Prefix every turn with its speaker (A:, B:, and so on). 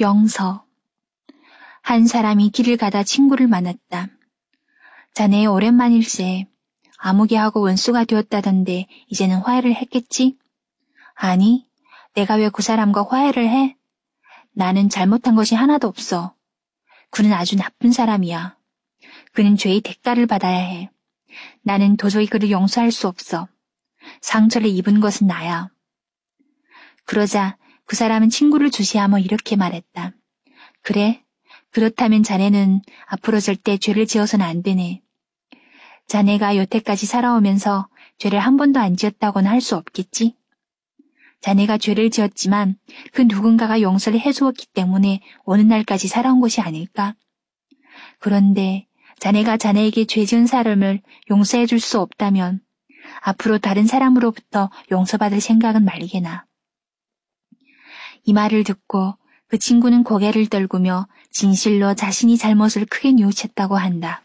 A: 영서. 한 사람이 길을 가다 친구를 만났다. 자네 오랜만일세. 아무개하고 원수가 되었다던데 이제는 화해를 했겠지? 아니, 내가 왜 그 사람과 화해를 해? 나는 잘못한 것이 하나도 없어. 그는 아주 나쁜 사람이야. 그는 죄의 대가를 받아야 해. 나는 도저히 그를 용서할 수 없어. 상처를 입은 것은 나야. 그러자 그 사람은 친구를 주시하며 이렇게 말했다. 그래? 그렇다면 자네는 앞으로 절대 죄를 지어서는 안 되네. 자네가 여태까지 살아오면서 죄를 한 번도 안 지었다고는 할수 없겠지? 자네가 죄를 지었지만 그 누군가가 용서를 해주었기 때문에 어느 날까지 살아온 것이 아닐까? 그런데 자네가 자네에게 죄 지은 사람을 용서해 줄 수 없다면 앞으로 다른 사람으로부터 용서받을 생각은 말게나. 이 말을 듣고 그 친구는 고개를 떨구며 진실로 자신이 잘못을 크게 뉘우쳤다고 한다.